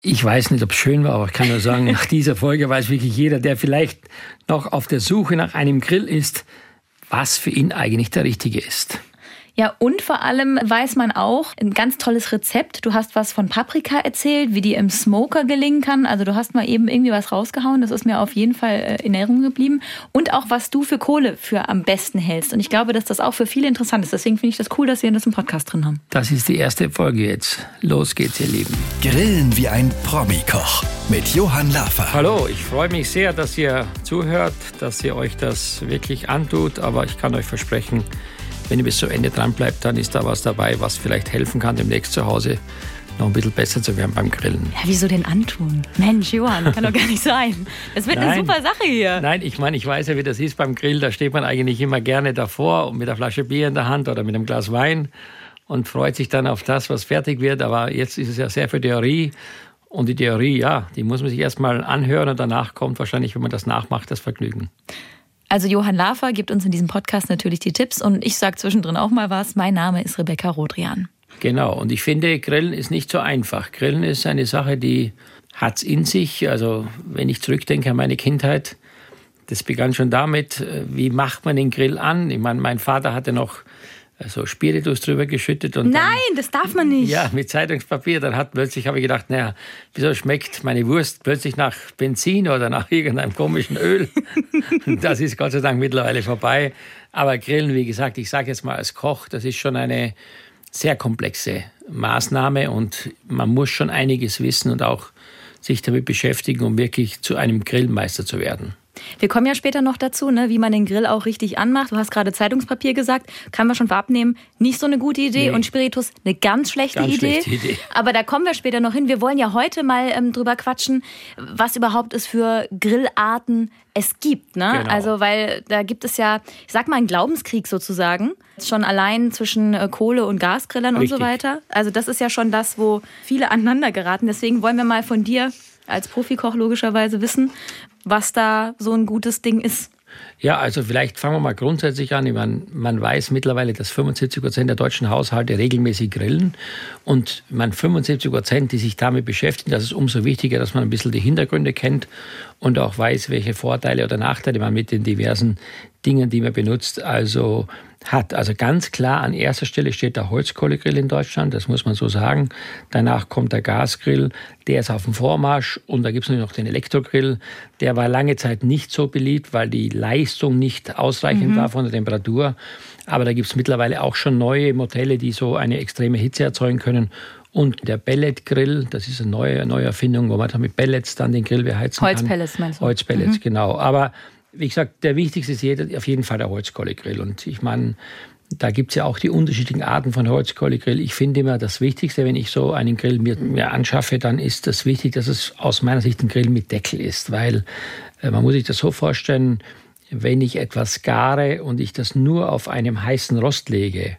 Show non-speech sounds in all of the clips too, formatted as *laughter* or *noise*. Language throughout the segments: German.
Ich weiß nicht, ob es schön war, aber ich kann nur sagen, nach *laughs* dieser Folge weiß wirklich jeder, der vielleicht noch auf der Suche nach einem Grill ist, was für ihn eigentlich der richtige ist. Ja, und vor allem weiß man auch ein ganz tolles Rezept. Du hast was von Paprika erzählt, wie die im Smoker gelingen kann. Also du hast mal eben irgendwie was rausgehauen. Das ist mir auf jeden Fall äh, in Erinnerung geblieben. Und auch, was du für Kohle für am besten hältst. Und ich glaube, dass das auch für viele interessant ist. Deswegen finde ich das cool, dass wir das im Podcast drin haben. Das ist die erste Folge jetzt. Los geht's, ihr Lieben. Grillen wie ein Promi-Koch mit Johann Laffer. Hallo, ich freue mich sehr, dass ihr zuhört, dass ihr euch das wirklich antut. Aber ich kann euch versprechen, wenn ihr bis zu Ende dran bleibt, dann ist da was dabei, was vielleicht helfen kann, demnächst zu Hause noch ein bisschen besser zu werden beim Grillen. Ja, wieso denn antun? Mensch, Johann, kann doch gar nicht sein. Das wird Nein. eine super Sache hier. Nein, ich meine, ich weiß ja, wie das ist beim Grill. Da steht man eigentlich immer gerne davor und mit einer Flasche Bier in der Hand oder mit einem Glas Wein und freut sich dann auf das, was fertig wird. Aber jetzt ist es ja sehr für Theorie. Und die Theorie, ja, die muss man sich erstmal anhören und danach kommt wahrscheinlich, wenn man das nachmacht, das Vergnügen. Also Johann Lafer gibt uns in diesem Podcast natürlich die Tipps und ich sage zwischendrin auch mal was. Mein Name ist Rebecca Rodrian. Genau, und ich finde, Grillen ist nicht so einfach. Grillen ist eine Sache, die hat's in sich. Also wenn ich zurückdenke an meine Kindheit, das begann schon damit, äh, wie macht man den Grill an? Ich meine, mein Vater hatte noch so Spiritus drüber geschüttet. Und Nein, dann, das darf man nicht. Ja, mit Zeitungspapier. Dann hat plötzlich, habe ich gedacht, naja, wieso schmeckt meine Wurst plötzlich nach Benzin oder nach *laughs* irgendeinem komischen Öl? *laughs* das ist Gott sei Dank mittlerweile vorbei. Aber Grillen, wie gesagt, ich sage jetzt mal als Koch, das ist schon eine sehr komplexe Maßnahme und man muss schon einiges wissen und auch sich damit beschäftigen, um wirklich zu einem Grillmeister zu werden. Wir kommen ja später noch dazu, ne, wie man den Grill auch richtig anmacht. Du hast gerade Zeitungspapier gesagt, kann man schon vorab nehmen, nicht so eine gute Idee nee. und Spiritus eine ganz schlechte ganz Idee. Schlechte Idee. Aber da kommen wir später noch hin. Wir wollen ja heute mal ähm, drüber quatschen, was überhaupt es für Grillarten es gibt. Ne? Genau. Also, weil da gibt es ja, ich sag mal, einen Glaubenskrieg sozusagen. Schon allein zwischen äh, Kohle- und Gasgrillern Richtig. und so weiter. Also, das ist ja schon das, wo viele aneinander geraten. Deswegen wollen wir mal von dir als Profikoch logischerweise wissen, was da so ein gutes Ding ist. Ja, also vielleicht fangen wir mal grundsätzlich an. Man, man weiß mittlerweile, dass 75 Prozent der deutschen Haushalte regelmäßig grillen. Und man 75 Prozent, die sich damit beschäftigen, das ist umso wichtiger, dass man ein bisschen die Hintergründe kennt und auch weiß, welche Vorteile oder Nachteile man mit den diversen Dingen, die man benutzt, also hat. Also ganz klar an erster Stelle steht der Holzkohlegrill in Deutschland, das muss man so sagen. Danach kommt der Gasgrill, der ist auf dem Vormarsch und da gibt es noch den Elektrogrill. Der war lange Zeit nicht so beliebt, weil die Leistung nicht ausreichend mhm. war von der Temperatur. Aber da gibt es mittlerweile auch schon neue Modelle, die so eine extreme Hitze erzeugen können. Und der Pelletgrill, das ist eine neue, neue Erfindung, wo man mit Pellets dann den Grill beheizen Holzpellets kann. Holzpellets meinst du? Holzpellets, mhm. genau. Aber wie gesagt, der wichtigste ist jeder, auf jeden Fall der Holzkohlegrill. Und ich meine, da gibt es ja auch die unterschiedlichen Arten von Holzkohlegrill. Ich finde immer, das Wichtigste, wenn ich so einen Grill mir, mir anschaffe, dann ist das wichtig, dass es aus meiner Sicht ein Grill mit Deckel ist. Weil äh, man muss sich das so vorstellen, wenn ich etwas gare und ich das nur auf einem heißen Rost lege,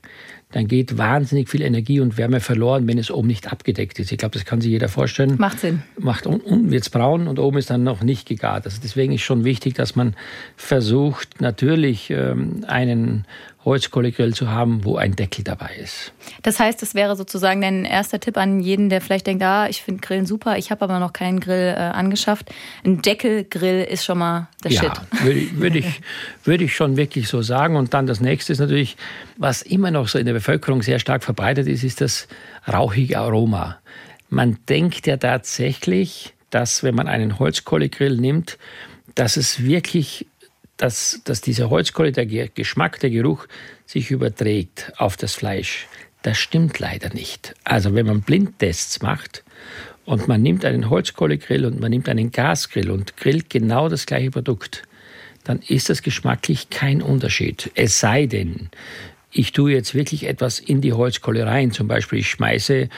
dann geht wahnsinnig viel Energie und Wärme verloren, wenn es oben nicht abgedeckt ist. Ich glaube, das kann sich jeder vorstellen. Macht Sinn. Macht unten wird es braun und oben ist dann noch nicht gegart. Also deswegen ist schon wichtig, dass man versucht, natürlich ähm, einen Holzkohlegrill zu haben, wo ein Deckel dabei ist. Das heißt, das wäre sozusagen dein erster Tipp an jeden, der vielleicht denkt, ah, ich finde Grillen super, ich habe aber noch keinen Grill äh, angeschafft. Ein Deckelgrill ist schon mal der ja, Shit. Würde, würde, ich, *laughs* würde ich schon wirklich so sagen. Und dann das nächste ist natürlich, was immer noch so in der Bevölkerung sehr stark verbreitet ist, ist das rauchige Aroma. Man denkt ja tatsächlich, dass wenn man einen Holzkohlegrill nimmt, dass es wirklich dass, dass dieser Holzkohle, der Geschmack, der Geruch sich überträgt auf das Fleisch. Das stimmt leider nicht. Also wenn man Blindtests macht und man nimmt einen Holzkohlegrill und man nimmt einen Gasgrill und grillt genau das gleiche Produkt, dann ist das geschmacklich kein Unterschied. Es sei denn, ich tue jetzt wirklich etwas in die Holzkohle rein. Zum Beispiel, ich schmeiße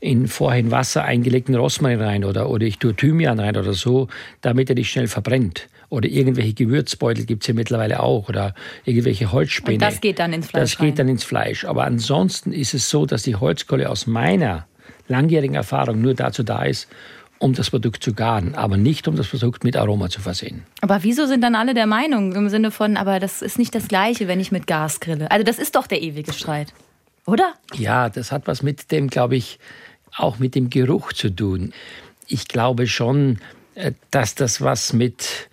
in vorhin Wasser eingelegten Rosmarin rein oder, oder ich tue Thymian rein oder so, damit er nicht schnell verbrennt. Oder irgendwelche Gewürzbeutel gibt es ja mittlerweile auch oder irgendwelche Holzspäne. Und das geht dann ins Fleisch. Das geht dann ins Fleisch. Aber ansonsten ist es so, dass die Holzkohle aus meiner langjährigen Erfahrung nur dazu da ist, um das Produkt zu garen, aber nicht um das Produkt mit Aroma zu versehen. Aber wieso sind dann alle der Meinung im Sinne von, aber das ist nicht das Gleiche, wenn ich mit Gas grille? Also das ist doch der ewige Streit, oder? Ja, das hat was mit dem, glaube ich, auch mit dem Geruch zu tun. ich glaube schon, äh, dass das was mit,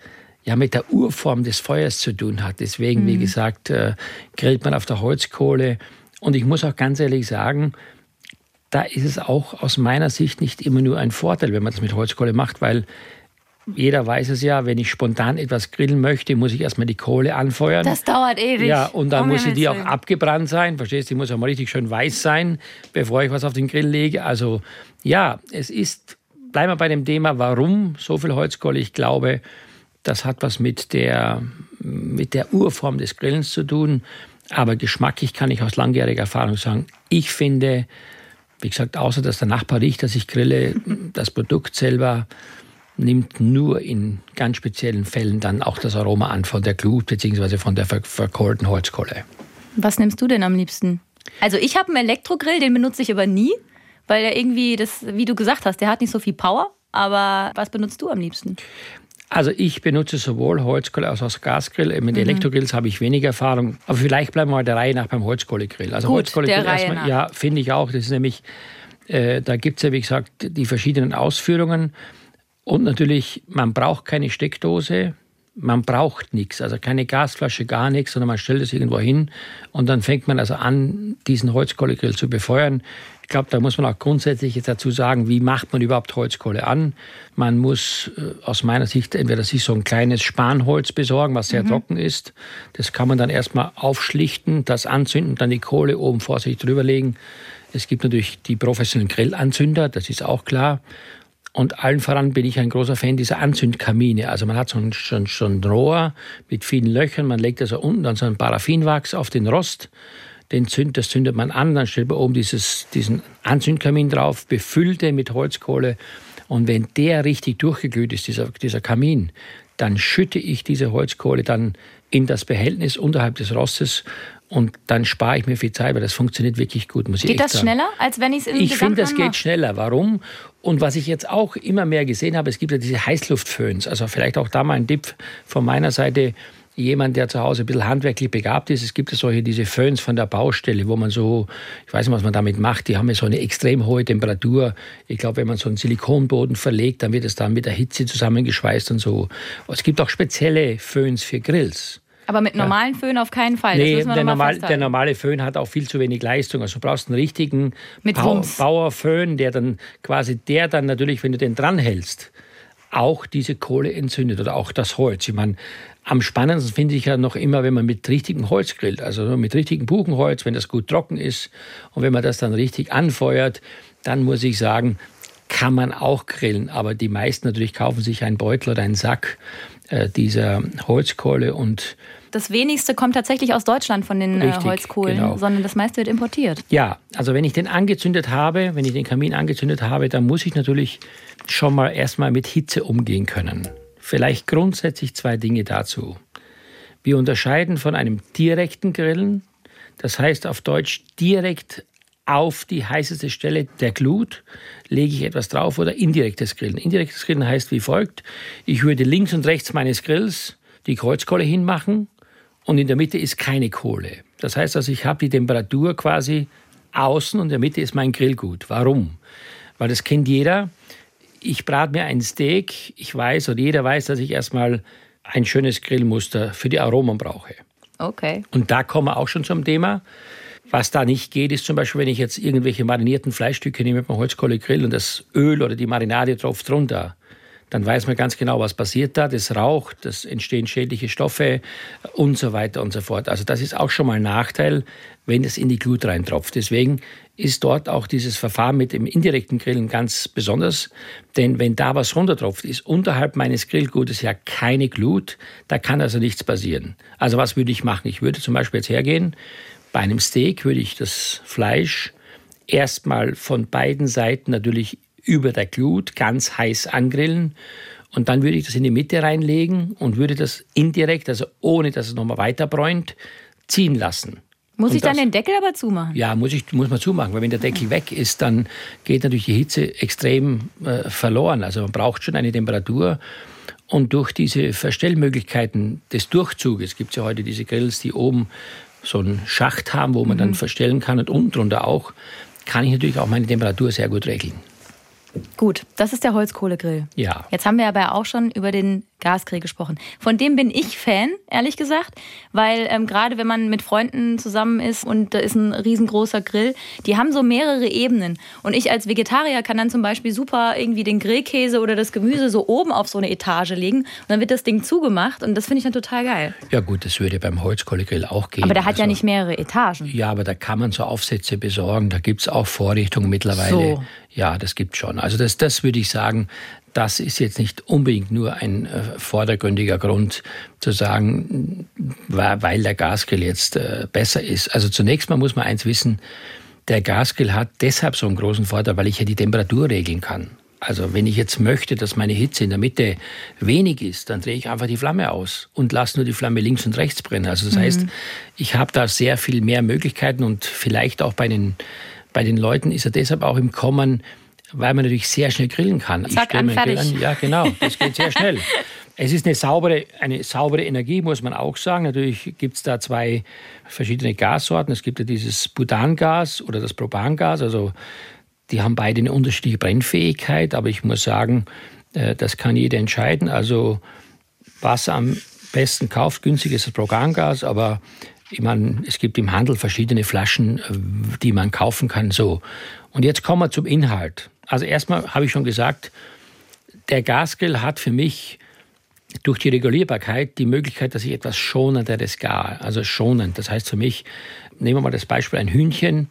ja, mit der Urform des Feuers zu tun hat. Deswegen, mhm. wie gesagt, äh, grillt man auf der Holzkohle. Und ich muss auch ganz ehrlich sagen, da ist es auch aus meiner Sicht nicht immer nur ein Vorteil, wenn man das mit Holzkohle macht, weil jeder weiß es ja, wenn ich spontan etwas grillen möchte, muss ich erstmal die Kohle anfeuern. Das dauert ewig. Ja, und dann oh, muss die auch abgebrannt sein. Verstehst du? Die muss auch mal richtig schön weiß sein, bevor ich was auf den Grill lege. Also ja, es ist, bleiben wir bei dem Thema, warum so viel Holzkohle? Ich glaube, das hat was mit der, mit der Urform des Grillens zu tun. Aber geschmacklich kann ich aus langjähriger Erfahrung sagen, ich finde, wie gesagt, außer dass der Nachbar riecht, dass ich grille, das Produkt selber nimmt nur in ganz speziellen Fällen dann auch das Aroma an von der Glut bzw. von der verkohlten Holzkohle. Was nimmst du denn am liebsten? Also ich habe einen Elektrogrill, den benutze ich aber nie, weil er irgendwie, das, wie du gesagt hast, der hat nicht so viel Power. Aber was benutzt du am liebsten? Also ich benutze sowohl Holzkohle als auch Gasgrill. Mit mhm. Elektrogrills habe ich weniger Erfahrung. Aber vielleicht bleiben wir mal der Reihe nach beim Holzkohlegrill. Also Gut, Holzkohlegrill erstmal, ja, finde ich auch. Das ist nämlich, äh, da gibt es ja, wie gesagt, die verschiedenen Ausführungen. Und natürlich, man braucht keine Steckdose, man braucht nichts, also keine Gasflasche, gar nichts, sondern man stellt es irgendwo hin und dann fängt man also an, diesen Holzkohlegrill zu befeuern. Ich glaube, da muss man auch grundsätzlich jetzt dazu sagen, wie macht man überhaupt Holzkohle an? Man muss äh, aus meiner Sicht entweder sich so ein kleines Spanholz besorgen, was sehr mhm. trocken ist. Das kann man dann erstmal aufschlichten, das anzünden, dann die Kohle oben vor sich drüberlegen. Es gibt natürlich die professionellen Grillanzünder, das ist auch klar. Und allen voran bin ich ein großer Fan dieser Anzündkamine. Also man hat so ein, so ein, so ein Rohr mit vielen Löchern, man legt also unten dann so ein Paraffinwachs auf den Rost, den zünd, das zündet man an, dann stellt man oben dieses, diesen Anzündkamin drauf, befüllt den mit Holzkohle. Und wenn der richtig durchgeglüht ist, dieser, dieser Kamin, dann schütte ich diese Holzkohle dann in das Behältnis unterhalb des Rostes und dann spare ich mir viel Zeit, weil das funktioniert wirklich gut, muss ich Geht das sagen. schneller, als wenn ich es in Ich finde, das geht schneller. Warum? Und was ich jetzt auch immer mehr gesehen habe, es gibt ja diese Heißluftföhns. Also vielleicht auch da mal ein Tipp von meiner Seite. Jemand, der zu Hause ein bisschen handwerklich begabt ist, es gibt ja solche diese Föhns von der Baustelle, wo man so, ich weiß nicht, was man damit macht, die haben ja so eine extrem hohe Temperatur. Ich glaube, wenn man so einen Silikonboden verlegt, dann wird es dann mit der Hitze zusammengeschweißt und so. Es gibt auch spezielle Föhns für Grills. Aber mit normalen ja. Föhn auf keinen Fall. Nee, der, normal, der, normale Föhn hat auch viel zu wenig Leistung. Also du brauchst einen richtigen Bau, Bauerföhn, der dann quasi, der dann natürlich, wenn du den dranhältst, auch diese Kohle entzündet oder auch das Holz. Ich meine, am spannendsten finde ich ja noch immer, wenn man mit richtigem Holz grillt, also mit richtigem Buchenholz, wenn das gut trocken ist und wenn man das dann richtig anfeuert, dann muss ich sagen, kann man auch grillen. Aber die meisten natürlich kaufen sich einen Beutel oder einen Sack äh, dieser Holzkohle und das wenigste kommt tatsächlich aus Deutschland von den äh, Richtig, Holzkohlen, genau. sondern das meiste wird importiert. Ja, also wenn ich den angezündet habe, wenn ich den Kamin angezündet habe, dann muss ich natürlich schon mal erstmal mit Hitze umgehen können. Vielleicht grundsätzlich zwei Dinge dazu. Wir unterscheiden von einem direkten Grillen, das heißt auf Deutsch direkt auf die heißeste Stelle der Glut lege ich etwas drauf oder indirektes Grillen. Indirektes Grillen heißt wie folgt. Ich würde links und rechts meines Grills die Kreuzkohle hinmachen und in der Mitte ist keine Kohle. Das heißt also, ich habe die Temperatur quasi außen und in der Mitte ist mein Grillgut. Warum? Weil das kennt jeder. Ich brate mir ein Steak, ich weiß oder jeder weiß, dass ich erstmal ein schönes Grillmuster für die Aromen brauche. Okay. Und da kommen wir auch schon zum Thema. Was da nicht geht, ist zum Beispiel, wenn ich jetzt irgendwelche marinierten Fleischstücke nehme mit meinem Holzkohlegrill und das Öl oder die Marinade drauf drunter, dann weiß man ganz genau, was passiert da. Das raucht, das entstehen schädliche Stoffe und so weiter und so fort. Also das ist auch schon mal ein Nachteil, wenn es in die Glut reintropft. Deswegen ist dort auch dieses Verfahren mit dem indirekten Grillen ganz besonders. Denn wenn da was runtertropft, ist unterhalb meines Grillgutes ja keine Glut. Da kann also nichts passieren. Also was würde ich machen? Ich würde zum Beispiel jetzt hergehen, bei einem Steak würde ich das Fleisch erstmal von beiden Seiten natürlich über der Glut ganz heiß angrillen und dann würde ich das in die Mitte reinlegen und würde das indirekt, also ohne dass es nochmal weiter bräunt, ziehen lassen. Muss und ich dann das, den Deckel aber zumachen? Ja, muss, ich, muss man zumachen, weil wenn der Deckel weg ist, dann geht natürlich die Hitze extrem äh, verloren. Also man braucht schon eine Temperatur. Und durch diese Verstellmöglichkeiten des Durchzuges gibt es ja heute diese Grills, die oben so einen Schacht haben, wo man mhm. dann verstellen kann und unten drunter auch, kann ich natürlich auch meine Temperatur sehr gut regeln. Gut, das ist der Holzkohlegrill. Ja. Jetzt haben wir aber auch schon über den Gasgrill gesprochen. Von dem bin ich Fan, ehrlich gesagt, weil ähm, gerade wenn man mit Freunden zusammen ist und da ist ein riesengroßer Grill, die haben so mehrere Ebenen. Und ich als Vegetarier kann dann zum Beispiel super irgendwie den Grillkäse oder das Gemüse so oben auf so eine Etage legen und dann wird das Ding zugemacht und das finde ich dann total geil. Ja gut, das würde beim Holzkohlegrill auch gehen. Aber der hat also, ja nicht mehrere Etagen. Ja, aber da kann man so Aufsätze besorgen, da gibt es auch Vorrichtungen mittlerweile. So. Ja, das gibt schon. Also das, das würde ich sagen, das ist jetzt nicht unbedingt nur ein äh, vordergründiger Grund zu sagen, weil der Gasgrill jetzt äh, besser ist. Also zunächst mal muss man eins wissen, der Gasgrill hat deshalb so einen großen Vorteil, weil ich ja die Temperatur regeln kann. Also wenn ich jetzt möchte, dass meine Hitze in der Mitte wenig ist, dann drehe ich einfach die Flamme aus und lasse nur die Flamme links und rechts brennen. Also das mhm. heißt, ich habe da sehr viel mehr Möglichkeiten und vielleicht auch bei den, bei den Leuten ist er deshalb auch im Kommen, weil man natürlich sehr schnell grillen kann. Zack, ich an, fertig. An. Ja, genau, das geht sehr schnell. *laughs* Es ist eine saubere, eine saubere Energie, muss man auch sagen. Natürlich gibt es da zwei verschiedene Gassorten. Es gibt ja dieses Butangas oder das Propangas. Also die haben beide eine unterschiedliche Brennfähigkeit. Aber ich muss sagen, äh, das kann jeder entscheiden. Also was am besten kauft, günstig ist das Propangas. Aber ich meine, es gibt im Handel verschiedene Flaschen, äh, die man kaufen kann. So. Und jetzt kommen wir zum Inhalt. Also erstmal habe ich schon gesagt, der Gasgrill hat für mich durch die Regulierbarkeit die Möglichkeit, dass ich etwas schonenderes gar, also schonend. Das heißt für mich, nehmen wir mal das Beispiel ein Hühnchen.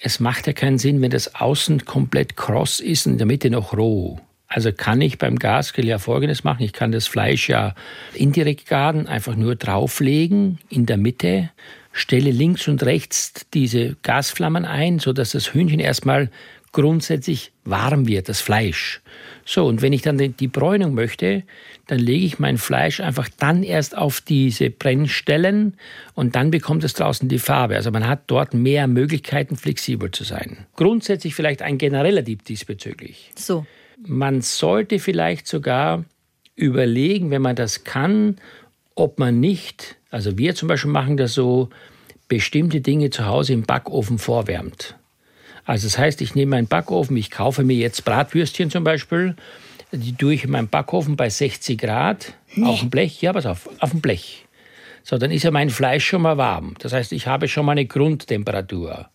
Es macht ja keinen Sinn, wenn das außen komplett kross ist und in der Mitte noch roh. Also kann ich beim Gasgrill ja Folgendes machen. Ich kann das Fleisch ja indirekt garen, einfach nur drauflegen in der Mitte, stelle links und rechts diese Gasflammen ein, sodass das Hühnchen erstmal grundsätzlich warm wird, das Fleisch. So, und wenn ich dann die Bräunung möchte, dann lege ich mein Fleisch einfach dann erst auf diese Brennstellen und dann bekommt es draußen die Farbe. Also man hat dort mehr Möglichkeiten, flexibel zu sein. Grundsätzlich vielleicht ein genereller Tipp diesbezüglich. So. Man sollte vielleicht sogar überlegen, wenn man das kann, ob man nicht, also wir zum Beispiel machen das so, bestimmte Dinge zu Hause im Backofen vorwärmt. Also das heißt, ich nehme meinen Backofen, ich kaufe mir jetzt Bratwürstchen zum Beispiel, die tue ich in meinem Backofen bei 60 Grad nee. auf dem Blech. Ja, pass auf, auf dem Blech. So, dann ist ja mein Fleisch schon mal warm. Das heißt, ich habe schon mal eine Grundtemperatur.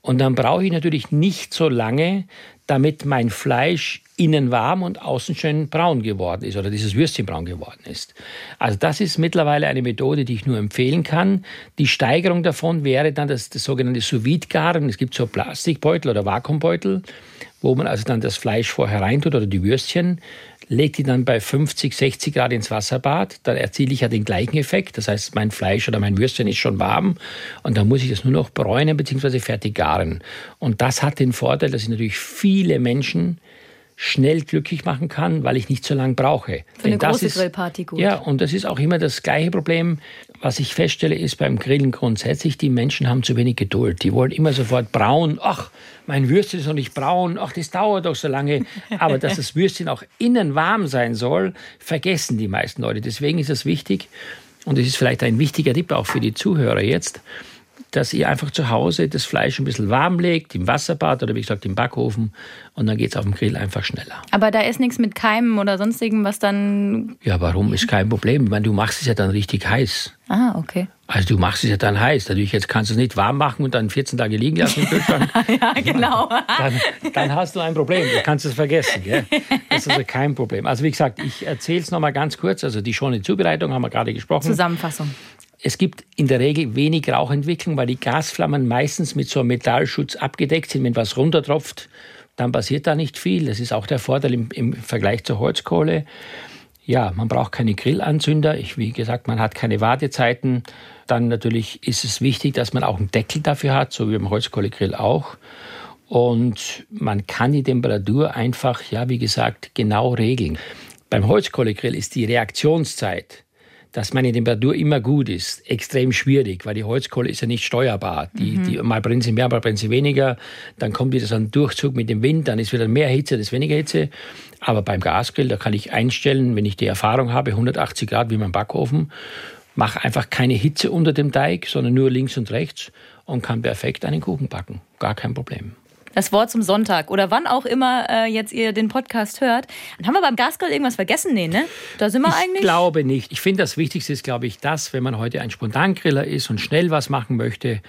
Und dann brauche ich natürlich nicht so lange, damit mein Fleisch innen warm und außen schön braun geworden ist oder dieses Würstchen braun geworden ist. Also das ist mittlerweile eine Methode, die ich nur empfehlen kann. Die Steigerung davon wäre dann das, das sogenannte sous garen Es gibt so Plastikbeutel oder Vakuumbeutel, wo man also dann das Fleisch vorher reintut oder die Würstchen, legt die dann bei 50, 60 Grad ins Wasserbad. Dann erziele ich ja den gleichen Effekt. Das heißt, mein Fleisch oder mein Würstchen ist schon warm und dann muss ich das nur noch bräunen bzw. fertig garen. Und das hat den Vorteil, dass ich natürlich viele Menschen schnell glücklich machen kann, weil ich nicht so lange brauche. Für Denn eine große ist, Grillparty gut. Ja, und das ist auch immer das gleiche Problem, was ich feststelle, ist beim Grillen grundsätzlich, die Menschen haben zu wenig Geduld. Die wollen immer sofort braun. Ach, mein Würstchen ist noch nicht braun. Ach, das dauert doch so lange. *laughs* Aber dass das Würstchen auch innen warm sein soll, vergessen die meisten Leute. Deswegen ist es wichtig, und es ist vielleicht ein wichtiger Tipp auch für die Zuhörer jetzt, dass ihr einfach zu Hause das Fleisch ein bisschen warm legt, im Wasserbad oder wie gesagt im Backofen und dann geht es auf dem Grill einfach schneller. Aber da ist nichts mit Keimen oder sonstigem, was dann... Ja, warum? Ist kein Problem. Ich meine, du machst es ja dann richtig heiß. Ah, okay. Also du machst es ja dann heiß. Natürlich, jetzt kannst du es nicht warm machen und dann 14 Tage liegen lassen im Kühlschrank. *laughs* ja, genau. Dann, dann, hast du ein Problem. Du kannst es vergessen. Gell? Das ist also kein Problem. Also wie gesagt, ich erzähle es nochmal ganz kurz. Also die schonende Zubereitung haben wir gerade gesprochen. Zusammenfassung. Es gibt in der Regel wenig Rauchentwicklung, weil die Gasflammen meistens mit so einem Metallschutz abgedeckt sind. Wenn was runtertropft, dann passiert da nicht viel. Das ist auch der Vorteil im, im Vergleich zur Holzkohle. Ja, man braucht keine Grillanzünder. Ich, wie gesagt, man hat keine Wartezeiten. Dann natürlich ist es wichtig, dass man auch einen Deckel dafür hat, so wie beim Holzkohlegrill auch. Und man kann die Temperatur einfach, ja, wie gesagt, genau regeln. Beim Holzkohlegrill ist die Reaktionszeit dass meine Temperatur immer gut ist, extrem schwierig, weil die Holzkohle ist ja nicht steuerbar. Die, mhm. die, mal brennen sie mehr, mal brennen sie weniger. Dann kommt wieder so ein Durchzug mit dem Wind, dann ist wieder mehr Hitze, dann ist weniger Hitze. Aber beim Gasgrill, da kann ich einstellen, wenn ich die Erfahrung habe, 180 Grad wie mein Backofen, mache einfach keine Hitze unter dem Teig, sondern nur links und rechts und kann perfekt einen Kuchen backen. Gar kein Problem. Das Wort zum Sonntag oder wann auch immer äh, jetzt ihr den Podcast hört. Dann haben wir beim Gasgrill irgendwas vergessen? Nee, ne? Da sind wir ich eigentlich. Ich glaube nicht. Ich finde, das Wichtigste ist, glaube ich, das, wenn man heute ein Spontangriller ist und schnell was machen möchte,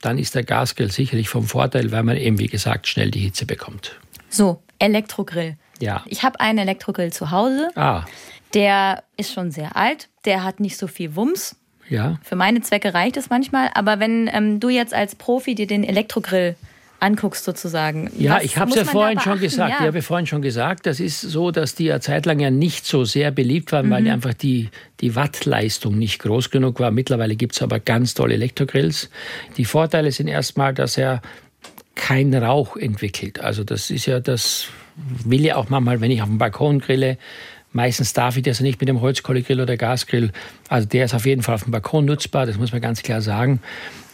dann ist der Gasgrill sicherlich vom Vorteil, weil man eben, wie gesagt, schnell die Hitze bekommt. So, Elektrogrill. Ja. Ich habe einen Elektrogrill zu Hause. Ah. Der ist schon sehr alt. Der hat nicht so viel Wumms. Ja. Für meine Zwecke reicht es manchmal. Aber wenn ähm, du jetzt als Profi dir den Elektrogrill anguckst sozusagen. Ja, ich habe es ja vorhin schon gesagt. Ja. Ich habe vorhin schon gesagt, das ist so, dass die ja zeitlang ja nicht so sehr beliebt waren, mhm. weil einfach die, die Wattleistung nicht groß genug war. Mittlerweile gibt es aber ganz tolle Elektrogrills. Die Vorteile sind erstmal, dass er keinen Rauch entwickelt. Also das ist ja das will ja auch manchmal, wenn ich auf dem Balkon grille, Meistens darf ich das nicht mit dem Holzkohlegrill oder Gasgrill. Also der ist auf jeden Fall auf dem Balkon nutzbar, das muss man ganz klar sagen.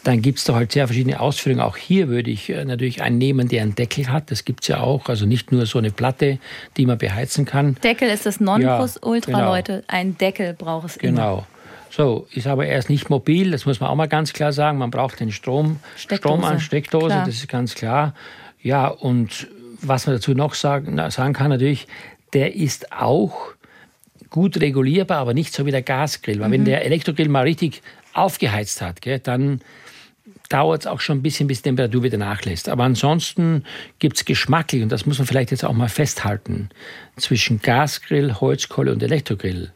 Dann gibt es da halt sehr verschiedene Ausführungen. Auch hier würde ich äh, natürlich einen nehmen, der einen Deckel hat. Das gibt es ja auch. Also nicht nur so eine Platte, die man beheizen kann. Deckel ist das Nonplusultra, ja, genau. Leute. Ein Deckel braucht es immer. Genau. So, ist aber erst nicht mobil, das muss man auch mal ganz klar sagen. Man braucht den Strom, Steckdose. Strom an Steckdose, klar. das ist ganz klar. Ja, und was man dazu noch sagen, sagen kann, natürlich, der ist auch gut regulierbar, aber nicht so wie der Gasgrill. Weil mhm. wenn der Elektrogrill mal richtig aufgeheizt hat, gell, dann dauert es auch schon ein bisschen, bis die Temperatur wieder nachlässt. Aber ansonsten gibt es geschmacklich, und das muss man vielleicht jetzt auch mal festhalten, zwischen Gasgrill, Holzkohle und Elektrogrill.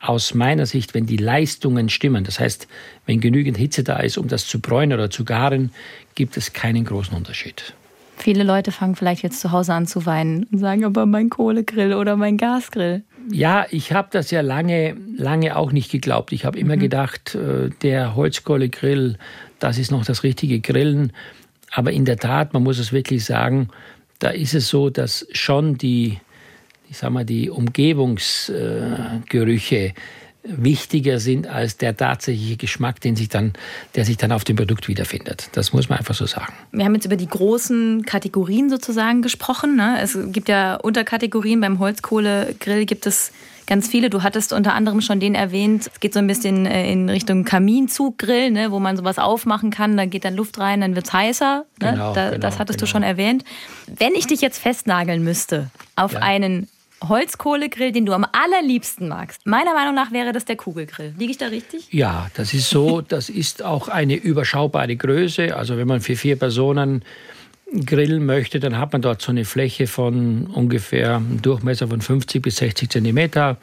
Aus meiner Sicht, wenn die Leistungen stimmen, das heißt, wenn genügend Hitze da ist, um das zu bräunen oder zu garen, gibt es keinen großen Unterschied. Viele Leute fangen vielleicht jetzt zu Hause an zu weinen und sagen, aber mein Kohlegrill oder mein Gasgrill. Ja, ich habe das ja lange, lange auch nicht geglaubt. Ich habe immer mhm. gedacht, äh, der Holzkohlegrill, das ist noch das richtige Grillen. Aber in der Tat, man muss es wirklich sagen, da ist es so, dass schon die, ich sag mal, die Umgebungsgerüche wichtiger sind als der tatsächliche Geschmack, den sich dann, der sich dann auf dem Produkt wiederfindet. Das muss man einfach so sagen. Wir haben jetzt über die großen Kategorien sozusagen gesprochen. Ne? Es gibt ja Unterkategorien. Beim Holzkohlegrill gibt es ganz viele. Du hattest unter anderem schon den erwähnt. Es geht so ein bisschen äh, in Richtung Kaminzuggrill, ne, wo man sowas aufmachen kann. Da geht dann Luft rein, dann wird es heißer. Ne? Genau, da, genau, das hattest genau. du schon erwähnt. Wenn ich dich jetzt festnageln müsste auf ja. einen Holzkohlegrill, den du am allerliebsten magst. Meiner Meinung nach wäre das der Kugelgrill. Liege ich da richtig? Ja, das ist so. Das ist auch eine überschaubare Größe. Also wenn man für vier Personen grillen möchte, dann hat man dort so eine Fläche von ungefähr einem Durchmesser von 50 bis 60 Zentimeter.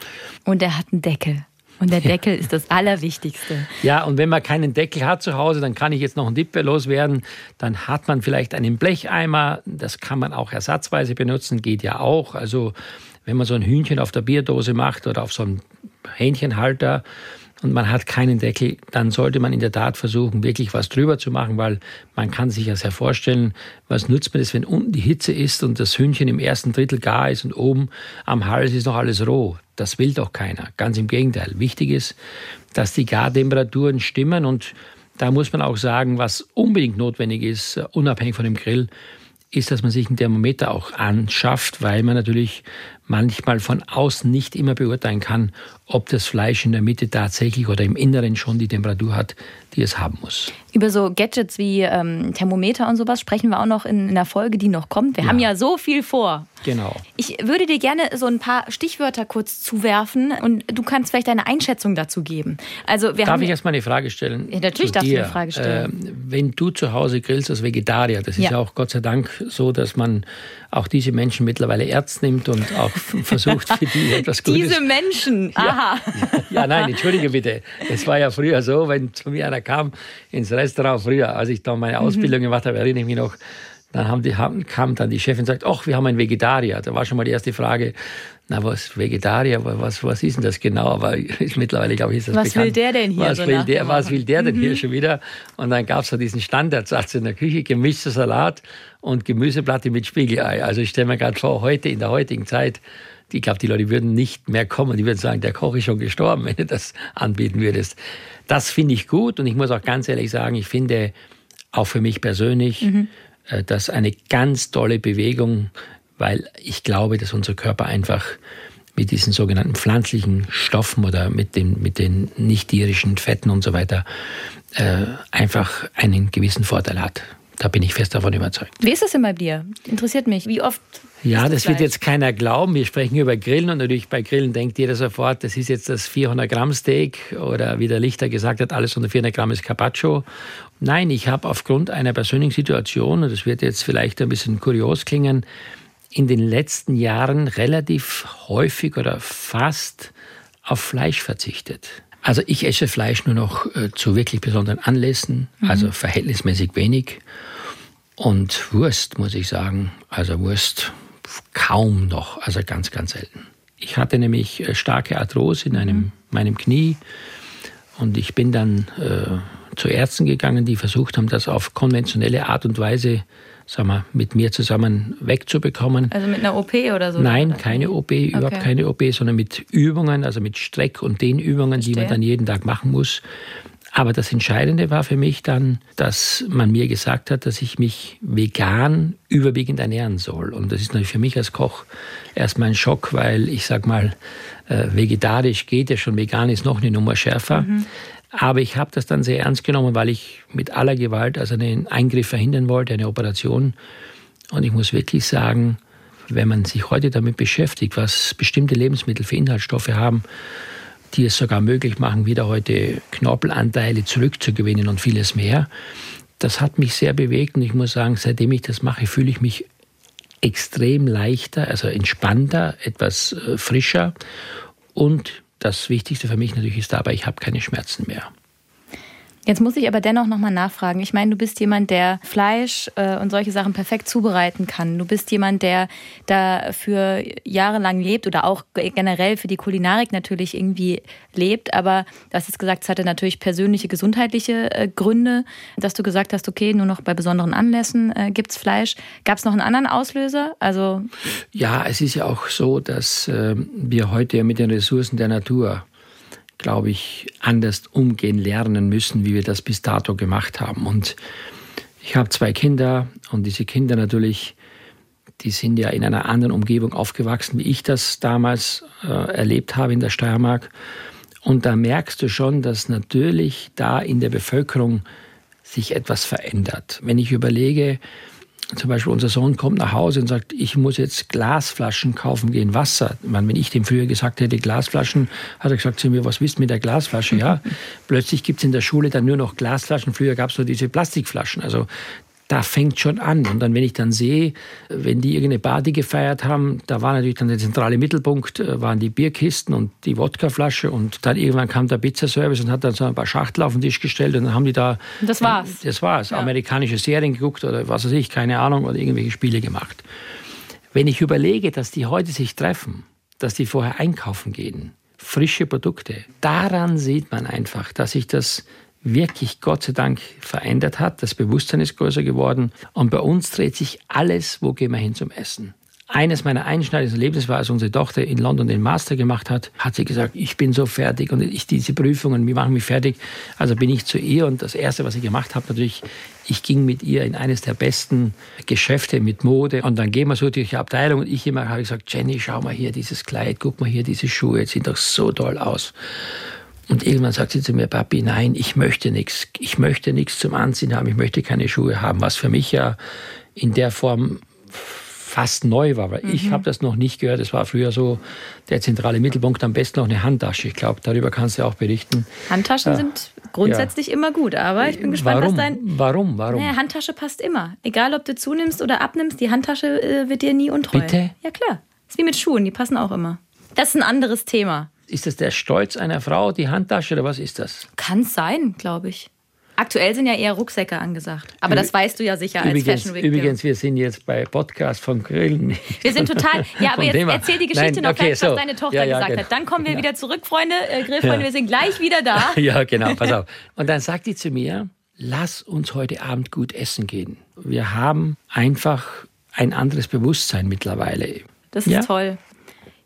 Und er hat einen Deckel. Und der Deckel ist das Allerwichtigste. Ja, und wenn man keinen Deckel hat zu Hause, dann kann ich jetzt noch einen Dipper loswerden. Dann hat man vielleicht einen Blecheimer. Das kann man auch ersatzweise benutzen, geht ja auch. Also wenn man so ein Hühnchen auf der Bierdose macht oder auf so einem Hähnchenhalter und man hat keinen Deckel, dann sollte man in der Tat versuchen, wirklich was drüber zu machen, weil man kann sich ja sehr vorstellen, was nutzt man das, wenn unten die Hitze ist und das Hühnchen im ersten Drittel gar ist und oben am Hals ist noch alles roh. Das will doch keiner. Ganz im Gegenteil. Wichtig ist, dass die Gartemperaturen stimmen und da muss man auch sagen, was unbedingt notwendig ist, unabhängig von dem Grill, ist, dass man sich ein Thermometer auch anschafft, weil man natürlich manchmal von außen nicht immer beurteilen kann, ob das Fleisch in der Mitte tatsächlich oder im Inneren schon die Temperatur hat, die es haben muss. Über so Gadgets wie ähm, Thermometer und sowas sprechen wir auch noch in, in der Folge, die noch kommt. Wir ja. haben ja so viel vor. Genau. Ich würde dir gerne so ein paar Stichwörter kurz zuwerfen und du kannst vielleicht deine Einschätzung dazu geben. Also wir Darf haben, ich erstmal eine Frage stellen? Ja, natürlich darfst dir. du eine Frage stellen. Äh, wenn du zu Hause grillst als Vegetarier, das ist ja. ja auch Gott sei Dank so, dass man auch diese Menschen mittlerweile ernst nimmt und auch versucht für die *laughs* etwas Gutes. Diese Menschen, aha. Ja, ja, nein, entschuldige bitte. Es war ja früher so, wenn zu mir einer kam ins Restaurant, früher, als ich da meine. Ausbildung mhm. gemacht habe, erinnere ich mich noch, dann haben die, haben, kam dann die Chefin und sagt, ach, wir haben einen Vegetarier. Da war schon mal die erste Frage, na was, Vegetarier, was, was ist denn das genau? Aber *laughs* ist mittlerweile, glaube ich, ist das Was bekannt. will der denn hier? Was, so will, der, was will der denn mhm. hier schon wieder? Und dann gab es so diesen Standardsatz in der Küche, gemischter Salat und Gemüseplatte mit Spiegelei. Also ich stelle mir gerade vor, heute, in der heutigen Zeit, ich glaube, die Leute würden nicht mehr kommen. Die würden sagen, der Koch ist schon gestorben, *laughs* wenn du das anbieten würdest. Das finde ich gut und ich muss auch ganz ehrlich sagen, ich finde auch für mich persönlich, mhm. Äh, das eine ganz tolle Bewegung, weil ich glaube, dass unser Körper einfach mit diesen sogenannten pflanzlichen Stoffen oder mit den, mit den nicht tierischen Fetten und so weiter äh, einfach einen gewissen Vorteil hat. Da bin ich fest davon überzeugt. Wie ist das denn bei dir? Interessiert mich. Wie oft? Ja, das wird jetzt keiner glauben. Wir sprechen über Grillen und natürlich bei Grillen denkt jeder sofort, das ist jetzt das 400 Gramm Steak oder wie der Lichter gesagt hat, alles unter 400 Gramm ist Carpaccio. Nein, ich habe aufgrund einer persönlichen Situation, und das wird jetzt vielleicht ein bisschen kurios klingen, in den letzten Jahren relativ häufig oder fast auf Fleisch verzichtet. Also ich esse Fleisch nur noch äh, zu wirklich besonderen Anlässen, mhm. also verhältnismäßig wenig. Und Wurst, muss ich sagen, also Wurst kaum noch, also ganz, ganz selten. Ich hatte nämlich äh, starke Arthrose in einem, mhm. meinem Knie und ich bin dann äh, zu Ärzten gegangen, die versucht haben, das auf konventionelle Art und Weise sagen wir, mit mir zusammen wegzubekommen. Also mit einer OP oder so? Nein, oder? keine OP, okay. überhaupt keine OP, sondern mit Übungen, also mit Streck- und Dehnübungen, die man dann jeden Tag machen muss. Aber das Entscheidende war für mich dann, dass man mir gesagt hat, dass ich mich vegan überwiegend ernähren soll. Und das ist natürlich für mich als Koch erstmal ein Schock, weil ich sag mal, äh, vegetarisch geht ja schon, vegan ist noch eine Nummer schärfer. Mhm. Aber ich habe das dann sehr ernst genommen, weil ich mit aller Gewalt also einen Eingriff verhindern wollte, eine Operation. Und ich muss wirklich sagen, wenn man sich heute damit beschäftigt, was bestimmte Lebensmittel für Inhaltsstoffe haben, die es sogar möglich machen, wieder heute Knorpelanteile zurückzugewinnen und vieles mehr, das hat mich sehr bewegt und ich muss sagen, seitdem ich das mache, fühle ich mich extrem leichter, also entspannter, etwas äh, frischer und das Wichtigste für mich natürlich ist dabei, ich habe keine Schmerzen mehr. Jetzt muss ich aber dennoch nochmal nachfragen. Ich meine, du bist jemand, der Fleisch äh, und solche Sachen perfekt zubereiten kann. Du bist jemand, der dafür jahrelang lebt oder auch generell für die Kulinarik natürlich irgendwie lebt. Aber du hast jetzt gesagt, es hatte natürlich persönliche, gesundheitliche äh, Gründe, dass du gesagt hast, okay, nur noch bei besonderen Anlässen äh, gibt es Fleisch. Gab es noch einen anderen Auslöser? Also ja, es ist ja auch so, dass äh, wir heute mit den Ressourcen der Natur glaube ich, anders umgehen lernen müssen, wie wir das bis dato gemacht haben. Und ich habe zwei Kinder und diese Kinder natürlich, die sind ja in einer anderen Umgebung aufgewachsen, wie ich das damals äh, erlebt habe in der Steiermark. Und da merkst du schon, dass natürlich da in der Bevölkerung sich etwas verändert. Wenn ich überlege, zum Beispiel unser Sohn kommt nach Hause und sagt, ich muss jetzt Glasflaschen kaufen gehen, Wasser. Ich meine, wenn ich dem früher gesagt hätte, Glasflaschen, hat er gesagt zu mir, was wisst mit der Glasflasche? Ja, *laughs* plötzlich gibt es in der Schule dann nur noch Glasflaschen. Früher gab es nur diese Plastikflaschen. Also da fängt schon an. Und dann, wenn ich dann sehe, wenn die irgendeine Party gefeiert haben, da war natürlich dann der zentrale Mittelpunkt, äh, waren die Bierkisten und die Wodkaflasche und dann irgendwann kam der Pizzaservice und hat dann so ein paar Schachtel auf den Tisch gestellt und dann haben die da... Das war's. Das war's. Ja. Amerikanische Serien geguckt oder was weiß ich, keine Ahnung, oder irgendwelche Spiele gemacht. Wenn ich überlege, dass die heute sich treffen, dass die vorher einkaufen gehen, frische Produkte, daran sieht man einfach, dass sich das wirklich Gott sei Dank verändert hat. Das Bewusstsein ist größer geworden. Und bei uns dreht sich alles, wo gehen wir hin zum Essen. Eines meiner einschneidenden Erlebnisse war, als unsere Tochter in London den Master gemacht hat, hat sie gesagt, ich bin so fertig und ich diese Prüfungen, die machen mich fertig. Also bin ich zu ihr und das Erste, was ich gemacht habe, natürlich, ich ging mit ihr in eines der besten Geschäfte mit Mode und dann gehen wir so durch die Abteilung und ich immer habe gesagt, Jenny, schau mal hier dieses Kleid, guck mal hier diese Schuhe, jetzt sieht doch so toll aus. Und irgendwann sagt sie zu mir, Papi, nein, ich möchte nichts. Ich möchte nichts zum Anziehen haben. Ich möchte keine Schuhe haben. Was für mich ja in der Form fast neu war, weil mhm. ich habe das noch nicht gehört. Es war früher so der zentrale Mittelpunkt, am besten noch eine Handtasche. Ich glaube, darüber kannst du auch berichten. Handtaschen äh, sind grundsätzlich ja. immer gut, aber ich bin gespannt, warum? was dein... Warum? Warum? Naja, Handtasche passt immer. Egal, ob du zunimmst oder abnimmst, die Handtasche äh, wird dir nie untreu. Bitte? Ja, klar. Ist wie mit Schuhen, die passen auch immer. Das ist ein anderes Thema. Ist das der Stolz einer Frau, die Handtasche oder was ist das? Kann es sein, glaube ich. Aktuell sind ja eher Rucksäcke angesagt. Aber das weißt du ja sicher übrigens, als Fashion Week. Übrigens, wir sind jetzt bei Podcast von Grillen. Wir sind total. Ja, *laughs* aber jetzt erzähl die Geschichte Nein, noch okay, so. was deine Tochter ja, ja, gesagt genau. hat. Dann kommen wir genau. wieder zurück, Freunde. Äh, Grillfreunde, ja. wir sind gleich wieder da. *laughs* ja, genau, pass auf. *laughs* Und dann sagt die zu mir, lass uns heute Abend gut essen gehen. Wir haben einfach ein anderes Bewusstsein mittlerweile. Das ist toll.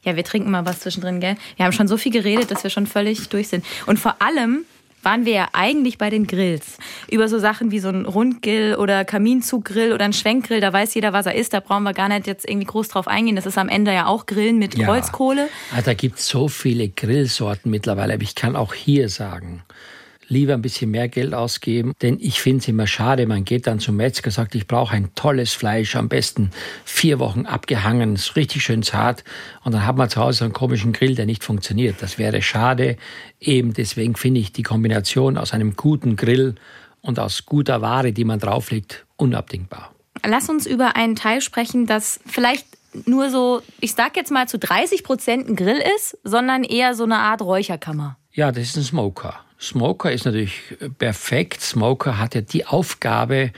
Ja, wir trinken mal was zwischendrin, gell? Wir haben schon so viel geredet, dass wir schon völlig durch sind. Und vor allem waren wir ja eigentlich bei den Grills. Über so Sachen wie so ein Rundgrill oder Kaminzuggrill oder ein Schwenkgrill, da weiß jeder, was er ist. Da brauchen wir gar nicht jetzt irgendwie groß drauf eingehen. Das ist am Ende ja auch Grillen mit ja. Holzkohle. Ah, da gibt es so viele Grillsorten mittlerweile. Aber ich kann auch hier sagen, lieber ein bisschen mehr Geld ausgeben, denn ich finde es immer schade, man geht dann zum Metzger, sagt, ich brauche ein tolles Fleisch, am besten vier Wochen abgehangen, ist richtig schön zart und dann hat man zu Hause einen komischen Grill, der nicht funktioniert. Das wäre schade. Eben deswegen finde ich die Kombination aus einem guten Grill und aus guter Ware, die man drauflegt, unabdingbar. Lass uns über einen Teil sprechen, das vielleicht nur so, ich sag jetzt mal zu 30 Prozent ein Grill ist, sondern eher so eine Art Räucherkammer. Ja, das ist ein Smoker. Smoker ist natürlich perfekt. Smoker hat ja die Aufgabe,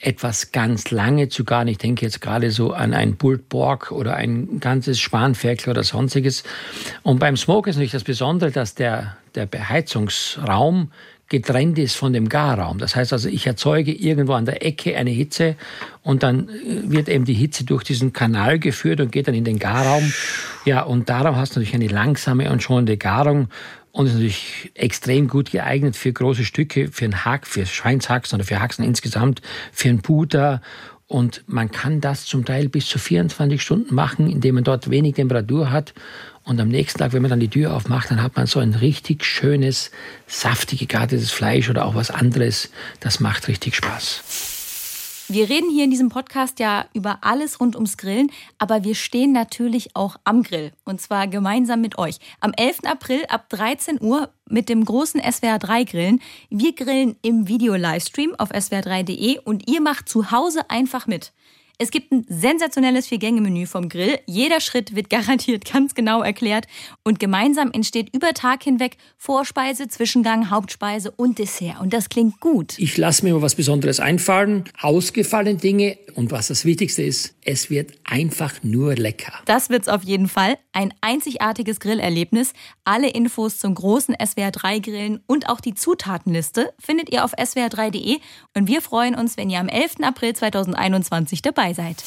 etwas ganz lange zu garen. Ich denke jetzt gerade so an ein Pulled Pork oder ein ganzes Spanferkel oder sonstiges. Und beim Smoker ist natürlich das Besondere, dass der, der Beheizungsraum getrennt ist von dem Garraum. Das heißt also, ich erzeuge irgendwo an der Ecke eine Hitze und dann äh, wird eben die Hitze durch diesen Kanal geführt und geht dann in den Garraum. Ja, und darum hast du natürlich eine langsame und schonende Garung und ist natürlich extrem gut geeignet für große Stücke, für einen Hack, für Schweinshaxen oder für Haxen insgesamt, für einen Puter. Und man kann das zum Teil bis zu 24 Stunden machen, indem man dort wenig Temperatur hat und am nächsten Tag, wenn man dann die Tür aufmacht, dann hat man so ein richtig schönes, saftig gegartetes Fleisch oder auch was anderes. Das macht richtig Spaß. Wir reden hier in diesem Podcast ja über alles rund ums Grillen, aber wir stehen natürlich auch am Grill und zwar gemeinsam mit euch. Am 11. April ab 13 Uhr mit dem großen SWR 3 Grillen. Wir grillen im Video-Livestream auf swr3.de und ihr macht zu Hause einfach mit. Es gibt ein sensationelles Vier-Gänge-Menü vom Grill. Jeder Schritt wird *laughs* garantiert ganz genau erklärt. Und gemeinsam entsteht über Tag hinweg Vorspeise, Zwischengang, Hauptspeise und Dessert. Und das klingt gut. Ich lasse mir mal was Besonderes einfallen. Ausgefallene Dinge. Und was das Wichtigste ist, es wird einfach nur lecker. Das wird's auf jeden Fall. Ein einzigartiges Grillerlebnis. Alle Infos zum großen SWR3 Grillen und auch die Zutatenliste findet ihr auf swr3.de. Und wir freuen uns, wenn ihr am 11. April 2021 dabei dabei seid.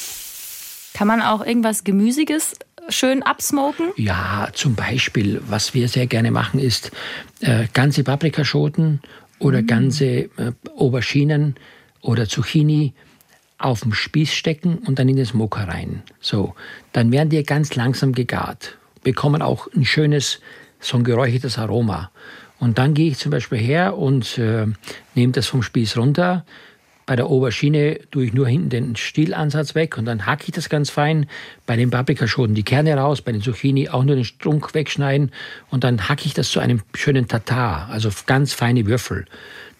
Kann man auch irgendwas Gemüsiges schön absmoken? Ja, zum Beispiel, was wir sehr gerne machen, ist äh, ganze Paprikaschoten oder mhm. ganze äh, Auberginen oder Zucchini auf dem Spieß stecken und dann in den Smoker rein. So, dann werden die ganz langsam gegart, bekommen auch ein schönes, so ein geräuchertes Aroma. Und dann gehe ich zum Beispiel her und äh, nehme das vom Spieß runter, bei der Aubergine tue ich nur hinten den Stielansatz weg und dann hacke ich das ganz fein. Bei den Paprikaschoten die Kerne raus, bei den Zucchini auch nur den Strunk wegschneiden und dann hacke ich das zu einem schönen Tatar, also ganz feine Würfel.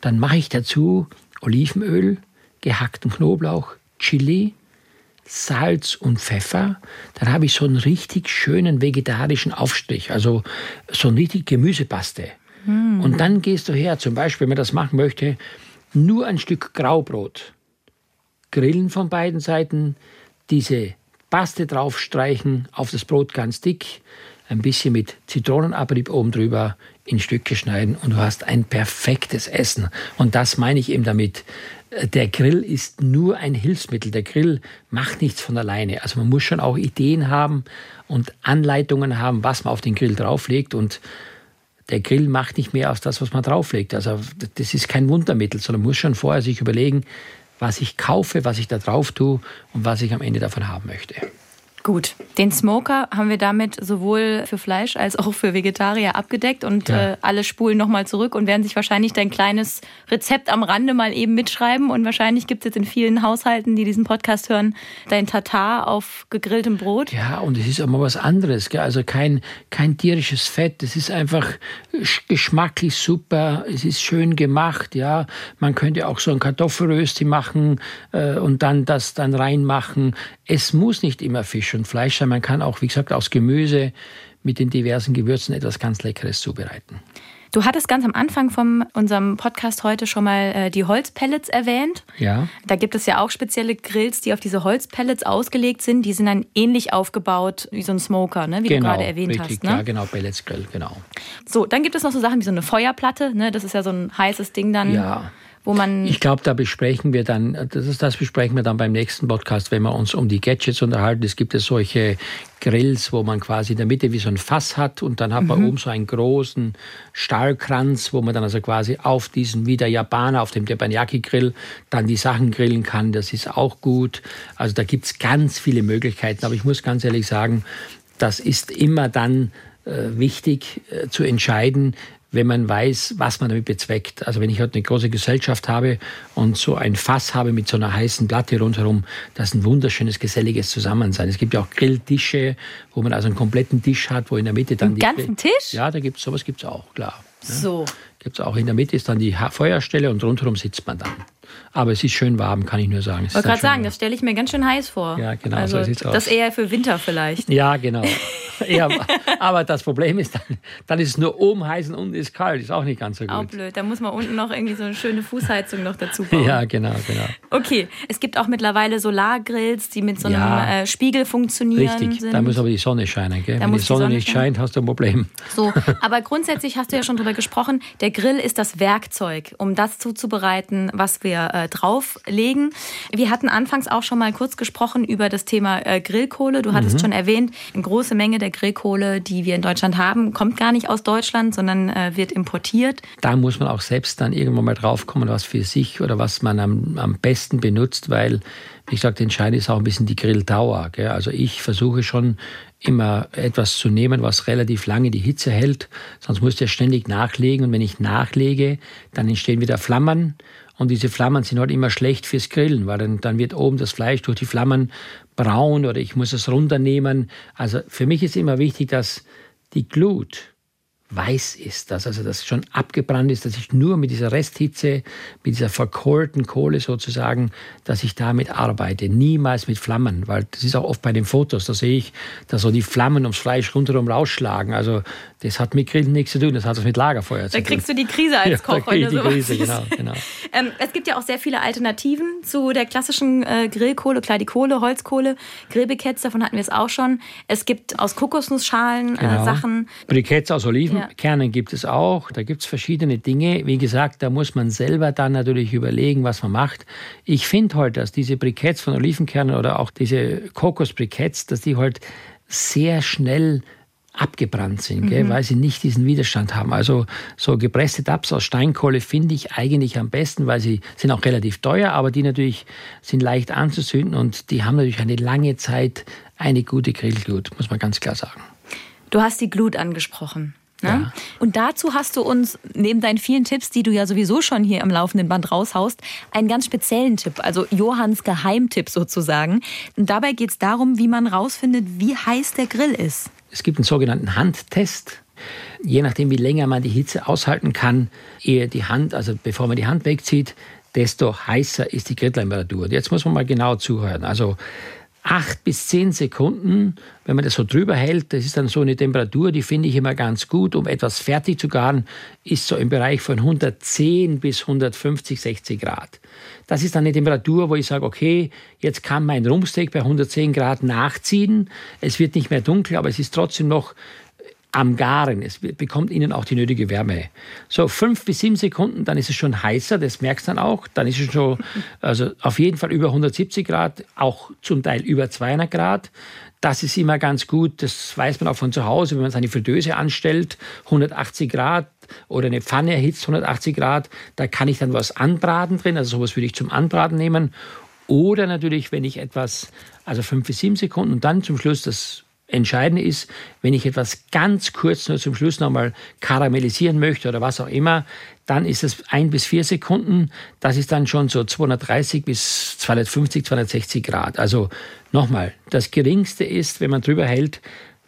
Dann mache ich dazu Olivenöl, gehackten Knoblauch, Chili, Salz und Pfeffer. Dann habe ich so einen richtig schönen vegetarischen Aufstrich, also so eine richtig Gemüsepaste. Mm. Und dann gehst du her, zum Beispiel, wenn man das machen möchte, nur ein Stück Graubrot, grillen von beiden Seiten, diese Paste draufstreichen, auf das Brot ganz dick, ein bisschen mit Zitronenabrieb oben drüber, in Stücke schneiden und du hast ein perfektes Essen. Und das meine ich eben damit. Der Grill ist nur ein Hilfsmittel. Der Grill macht nichts von alleine. Also man muss schon auch Ideen haben und Anleitungen haben, was man auf den Grill drauflegt und der Grill macht nicht mehr aus das, was man drauflegt. Also das ist kein Wundermittel, sondern muss schon vorher sich überlegen, was ich kaufe, was ich da drauf tue und was ich am Ende davon haben möchte. Gut, den Smoker haben wir damit sowohl für Fleisch als auch für Vegetarier abgedeckt und ja. äh, alle spulen nochmal zurück und werden sich wahrscheinlich dein kleines Rezept am Rande mal eben mitschreiben und wahrscheinlich gibt es jetzt in vielen Haushalten, die diesen Podcast hören, dein Tatar auf gegrilltem Brot. Ja, und es ist auch mal was anderes, gell? also kein, kein tierisches Fett, es ist einfach geschmacklich super, es ist schön gemacht, ja, man könnte auch so ein Kartoffelrösti machen äh, und dann das dann reinmachen. Es muss nicht immer Fisch und Fleisch sein. Man kann auch, wie gesagt, aus Gemüse mit den diversen Gewürzen etwas ganz Leckeres zubereiten. Du hattest ganz am Anfang von unserem Podcast heute schon mal äh, die Holzpellets erwähnt. Ja. Da gibt es ja auch spezielle Grills, die auf diese Holzpellets ausgelegt sind. Die sind dann ähnlich aufgebaut wie so ein Smoker, ne? wie genau, du gerade erwähnt richtig, hast. Ne? Ja, genau, Pelletsgrill, genau. So, dann gibt es noch so Sachen wie so eine Feuerplatte. Ne? Das ist ja so ein heißes Ding dann. Ja wo man. Ich glaube, da besprechen wir dann, das, das besprechen wir dann beim nächsten Podcast, wenn wir uns um die Gadgets unterhalten. Es gibt ja solche Grills, wo man quasi in der Mitte wie so ein Fass hat und dann hat man mhm. oben so einen großen Stahlkranz, wo man dann also quasi auf diesen, wie der Japaner auf dem Teppanyaki-Grill, dann die Sachen grillen kann. Das ist auch gut. Also da gibt es ganz viele Möglichkeiten. Aber ich muss ganz ehrlich sagen, das ist immer dann äh, wichtig äh, zu entscheiden, wenn man weiß, was man damit bezweckt. Also wenn ich heute eine große Gesellschaft habe und so ein Fass habe mit so einer heißen Platte rundherum, das ist ein wunderschönes, geselliges Zusammensein. Es gibt ja auch Grilltische, wo man also einen kompletten Tisch hat, wo in der Mitte dann die... ganzen Tisch? Ja, da gibt's sowas gibt's auch, klar. So. Gibt es auch in der Mitte ist dann die Feuerstelle und rundherum sitzt man dann. Aber es ist schön warm, kann ich nur sagen. Ich wollte gerade sagen, das stelle ich mir ganz schön heiß vor. Ja, genau, also, so sieht's aus. Das eher für Winter vielleicht. Ja, genau. *laughs* ja, aber das Problem ist, dann, dann ist es nur oben heiß und unten ist kalt. Ist auch nicht ganz so gut. Auch blöd. Da muss man unten noch irgendwie so eine schöne Fußheizung noch dazu *laughs* bauen. Ja, genau, genau. Okay, es gibt auch mittlerweile Solargrills, die mit so einem ja, äh, Spiegel funktionieren. Richtig, sind. da muss aber die Sonne scheinen. Gell? Wenn die Sonne, die Sonne nicht scheint, hast du ein Problem. So, *laughs* aber grundsätzlich hast du ja schon darüber gesprochen, der Grill ist das Werkzeug, um das zuzubereiten, was wir äh, drauflegen. Wir hatten anfangs auch schon mal kurz gesprochen über das Thema äh, Grillkohle. Du hattest mhm. schon erwähnt, eine große Menge der Grillkohle, die wir in Deutschland haben, kommt gar nicht aus Deutschland, sondern äh, wird importiert. Da muss man auch selbst dann irgendwann mal draufkommen, was für sich oder was man am, am besten benutzt, weil wie gesagt, entscheidend ist auch ein bisschen die Grilldauer. Gell? Also ich versuche schon immer etwas zu nehmen, was relativ lange die Hitze hält, sonst muss ich ständig nachlegen und wenn ich nachlege, dann entstehen wieder Flammen und diese Flammen sind halt immer schlecht fürs Grillen, weil dann, dann wird oben das Fleisch durch die Flammen braun oder ich muss es runternehmen. Also für mich ist immer wichtig, dass die Glut weiß ist, dass also das schon abgebrannt ist, dass ich nur mit dieser Resthitze, mit dieser verkohlten Kohle sozusagen, dass ich damit arbeite, niemals mit Flammen, weil das ist auch oft bei den Fotos, da sehe ich, dass so die Flammen ums Fleisch rundherum rausschlagen. Also das hat mit Grillen nichts zu tun, das hat was mit Lagerfeuer zu tun. Da kriegst du die Krise als Koch. Ja, da die Krise, genau. genau. ähm, es gibt ja auch sehr viele Alternativen zu der klassischen äh, Grillkohle, klar die Kohle, Holzkohle, Grillbriketts, davon hatten wir es auch schon. Es gibt aus Kokosnussschalen äh, genau. äh, Sachen. Briketts aus Olivenkernen ja. gibt es auch. Da gibt es verschiedene Dinge. Wie gesagt, da muss man selber dann natürlich überlegen, was man macht. Ich finde halt, dass diese Briketts von Olivenkernen oder auch diese Kokosbriketts, dass die halt sehr schnell abgebrannt sind, mhm. weil sie nicht diesen Widerstand haben. Also so gepresste Tabs aus Steinkohle finde ich eigentlich am besten, weil sie sind auch relativ teuer, aber die natürlich sind leicht anzuzünden und die haben natürlich eine lange Zeit eine gute Grillglut, muss man ganz klar sagen. Du hast die Glut angesprochen. Ne? Ja. Und dazu hast du uns neben deinen vielen Tipps, die du ja sowieso schon hier am laufenden Band raushaust, einen ganz speziellen Tipp, also Johanns Geheimtipp sozusagen. Und dabei geht es darum, wie man rausfindet, wie heiß der Grill ist. Es gibt einen sogenannten Handtest. Je nachdem, wie länger man die Hitze aushalten kann, ehe die Hand, also bevor man die Hand wegzieht, desto heißer ist die Grilltemperatur. Jetzt muss man mal genau zuhören. Also acht bis zehn Sekunden, wenn man das so drüber hält, das ist dann so eine Temperatur, die finde ich immer ganz gut, um etwas fertig zu garen, ist so im Bereich von 110 bis 150, 60 Grad. Das ist dann eine Temperatur, wo ich sage, okay, jetzt kann mein Rumpsteak bei 110 Grad nachziehen. Es wird nicht mehr dunkel, aber es ist trotzdem noch am Garen. Es bekommt ihnen auch die nötige Wärme. So fünf bis sieben Sekunden, dann ist es schon heißer, das merkst du dann auch. Dann ist es schon, *laughs* also auf jeden Fall über 170 Grad, auch zum Teil über 200 Grad. Das ist immer ganz gut, das weiß man auch von zu Hause, wenn man seine Fritteuse anstellt, 180 Grad oder eine Pfanne erhitzt, 180 Grad, da kann ich dann was anbraten drin, also sowas würde ich zum Anbraten nehmen. Oder natürlich, wenn ich etwas, also fünf bis sieben Sekunden und dann zum Schluss das Entscheidende ist, wenn ich etwas ganz kurz nur zum Schluss nochmal karamellisieren möchte oder was auch immer, dann ist es ein bis vier Sekunden. Das ist dann schon so 230 bis 250, 260 Grad. Also nochmal, das Geringste ist, wenn man drüber hält,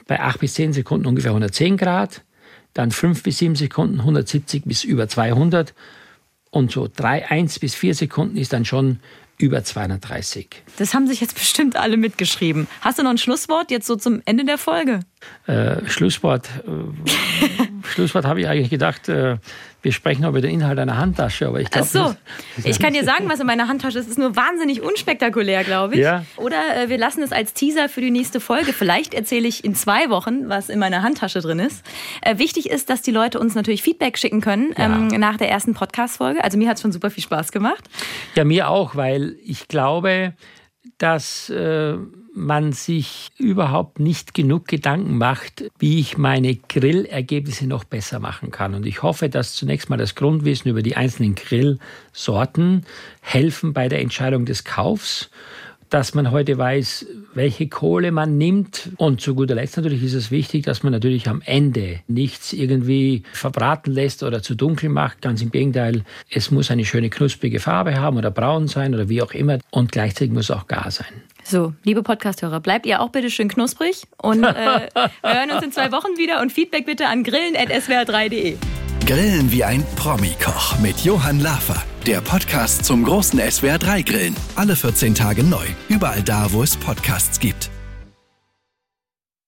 bei acht bis zehn Sekunden ungefähr 110 Grad, dann fünf bis sieben Sekunden 170 bis über 200 und so drei, eins bis vier Sekunden ist dann schon über 230. Das haben sich jetzt bestimmt alle mitgeschrieben. Hast du noch ein Schlusswort jetzt so zum Ende der Folge? Äh, Schlusswort. Äh, *laughs* Schlusswort habe ich eigentlich gedacht, äh, wir sprechen über den Inhalt einer Handtasche, aber ich glaube. Ach so, ich kann dir sagen, was in meiner Handtasche ist. Es ist nur wahnsinnig unspektakulär, glaube ich. Ja. Oder äh, wir lassen es als Teaser für die nächste Folge. Vielleicht erzähle ich in zwei Wochen, was in meiner Handtasche drin ist. Äh, wichtig ist, dass die Leute uns natürlich Feedback schicken können ja. ähm, nach der ersten Podcast-Folge. Also mir hat es schon super viel Spaß gemacht. Ja, mir auch, weil ich glaube, dass äh, man sich überhaupt nicht genug Gedanken macht, wie ich meine Grillergebnisse noch besser machen kann. Und ich hoffe, dass zunächst mal das Grundwissen über die einzelnen Grillsorten helfen bei der Entscheidung des Kaufs. Dass man heute weiß, welche Kohle man nimmt. Und zu guter Letzt natürlich ist es wichtig, dass man natürlich am Ende nichts irgendwie verbraten lässt oder zu dunkel macht. Ganz im Gegenteil, es muss eine schöne knusprige Farbe haben oder braun sein oder wie auch immer. Und gleichzeitig muss auch gar sein. So, liebe Podcasthörer, bleibt ihr auch bitte schön knusprig und äh, wir *laughs* hören uns in zwei Wochen wieder und Feedback bitte an grillen.swr3.de. Grillen wie ein Promi-Koch mit Johann Lafer. Der Podcast zum großen SWR3 Grillen. Alle 14 Tage neu. Überall da, wo es Podcasts gibt.